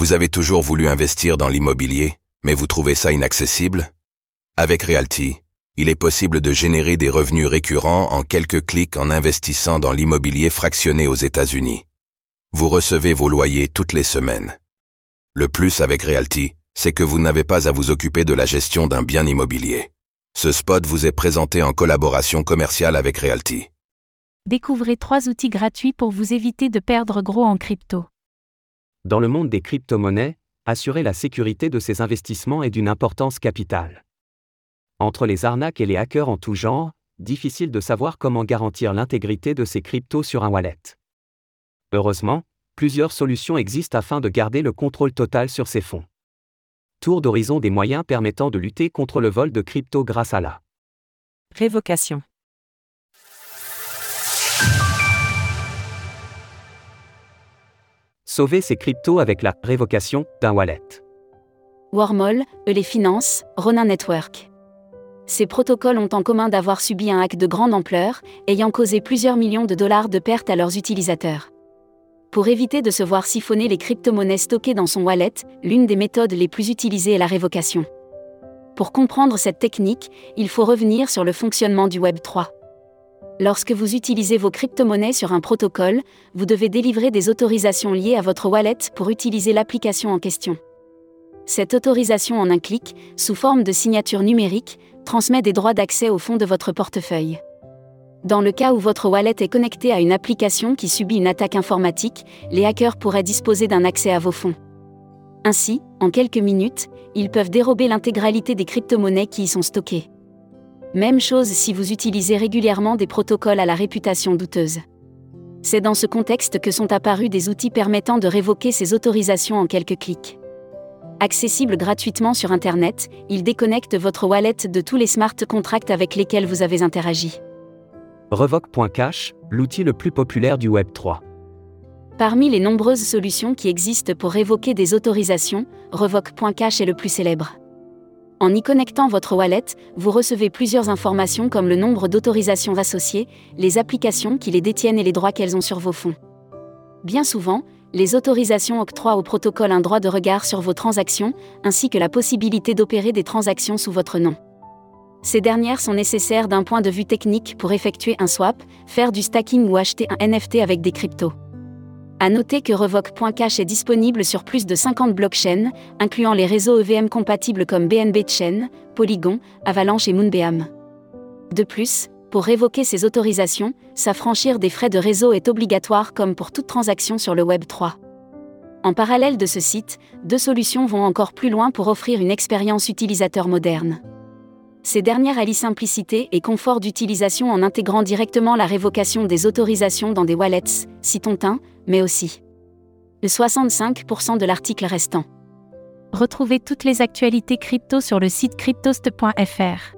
Vous avez toujours voulu investir dans l'immobilier, mais vous trouvez ça inaccessible? Avec Realty, il est possible de générer des revenus récurrents en quelques clics en investissant dans l'immobilier fractionné aux États-Unis. Vous recevez vos loyers toutes les semaines. Le plus avec Realty, c'est que vous n'avez pas à vous occuper de la gestion d'un bien immobilier. Ce spot vous est présenté en collaboration commerciale avec Realty. Découvrez trois outils gratuits pour vous éviter de perdre gros en crypto. Dans le monde des crypto-monnaies, assurer la sécurité de ses investissements est d'une importance capitale. Entre les arnaques et les hackers en tout genre, difficile de savoir comment garantir l'intégrité de ces cryptos sur un wallet. Heureusement, plusieurs solutions existent afin de garder le contrôle total sur ces fonds. Tour d'horizon des moyens permettant de lutter contre le vol de crypto grâce à la révocation. Sauver ses cryptos avec la révocation d'un wallet. Wormhole, les finances, Ronin Network. Ces protocoles ont en commun d'avoir subi un hack de grande ampleur, ayant causé plusieurs millions de dollars de pertes à leurs utilisateurs. Pour éviter de se voir siphonner les crypto-monnaies stockées dans son wallet, l'une des méthodes les plus utilisées est la révocation. Pour comprendre cette technique, il faut revenir sur le fonctionnement du Web 3. Lorsque vous utilisez vos crypto-monnaies sur un protocole, vous devez délivrer des autorisations liées à votre wallet pour utiliser l'application en question. Cette autorisation en un clic, sous forme de signature numérique, transmet des droits d'accès au fond de votre portefeuille. Dans le cas où votre wallet est connecté à une application qui subit une attaque informatique, les hackers pourraient disposer d'un accès à vos fonds. Ainsi, en quelques minutes, ils peuvent dérober l'intégralité des crypto-monnaies qui y sont stockées. Même chose si vous utilisez régulièrement des protocoles à la réputation douteuse. C'est dans ce contexte que sont apparus des outils permettant de révoquer ces autorisations en quelques clics. Accessible gratuitement sur Internet, ils déconnectent votre wallet de tous les smart contracts avec lesquels vous avez interagi. Revoque.cash, l'outil le plus populaire du Web 3. Parmi les nombreuses solutions qui existent pour révoquer des autorisations, Revoque.cash est le plus célèbre. En y connectant votre wallet, vous recevez plusieurs informations comme le nombre d'autorisations associées, les applications qui les détiennent et les droits qu'elles ont sur vos fonds. Bien souvent, les autorisations octroient au protocole un droit de regard sur vos transactions, ainsi que la possibilité d'opérer des transactions sous votre nom. Ces dernières sont nécessaires d'un point de vue technique pour effectuer un swap, faire du stacking ou acheter un NFT avec des cryptos. À noter que Revoke.cash est disponible sur plus de 50 blockchains, incluant les réseaux EVM compatibles comme BNB Chain, Polygon, Avalanche et Moonbeam. De plus, pour révoquer ces autorisations, s'affranchir des frais de réseau est obligatoire comme pour toute transaction sur le Web 3. En parallèle de ce site, deux solutions vont encore plus loin pour offrir une expérience utilisateur moderne. Ces dernières allient simplicité et confort d'utilisation en intégrant directement la révocation des autorisations dans des wallets, citons un, mais aussi le 65% de l'article restant. Retrouvez toutes les actualités crypto sur le site cryptost.fr.